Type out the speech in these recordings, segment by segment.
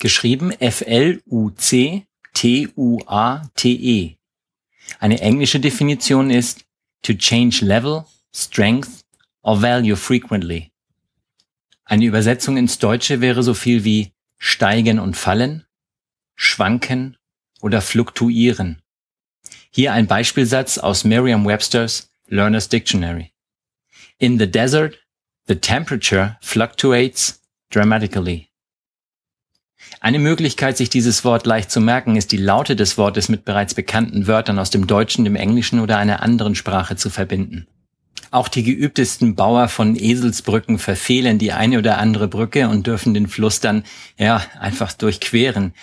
geschrieben F-L-U-C T-U-A-T-E. Eine englische Definition ist to change level, strength or value frequently. Eine Übersetzung ins Deutsche wäre so viel wie steigen und fallen, schwanken oder fluktuieren. Hier ein Beispielsatz aus Merriam-Webster's Learner's Dictionary. In the desert, the temperature fluctuates dramatically. Eine Möglichkeit, sich dieses Wort leicht zu merken, ist die Laute des Wortes mit bereits bekannten Wörtern aus dem Deutschen, dem Englischen oder einer anderen Sprache zu verbinden. Auch die geübtesten Bauer von Eselsbrücken verfehlen die eine oder andere Brücke und dürfen den Fluss dann, ja, einfach durchqueren.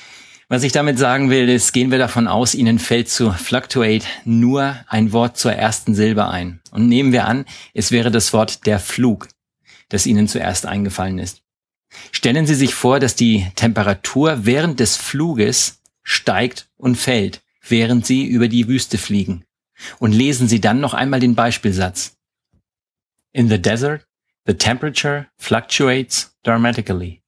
Was ich damit sagen will, ist, gehen wir davon aus, Ihnen fällt zu fluctuate nur ein Wort zur ersten Silbe ein. Und nehmen wir an, es wäre das Wort der Flug, das Ihnen zuerst eingefallen ist. Stellen Sie sich vor, dass die Temperatur während des Fluges steigt und fällt, während Sie über die Wüste fliegen. Und lesen Sie dann noch einmal den Beispielsatz. In the desert, the temperature fluctuates dramatically.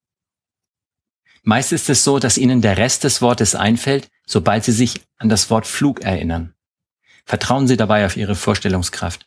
Meist ist es so, dass Ihnen der Rest des Wortes einfällt, sobald Sie sich an das Wort Flug erinnern. Vertrauen Sie dabei auf Ihre Vorstellungskraft.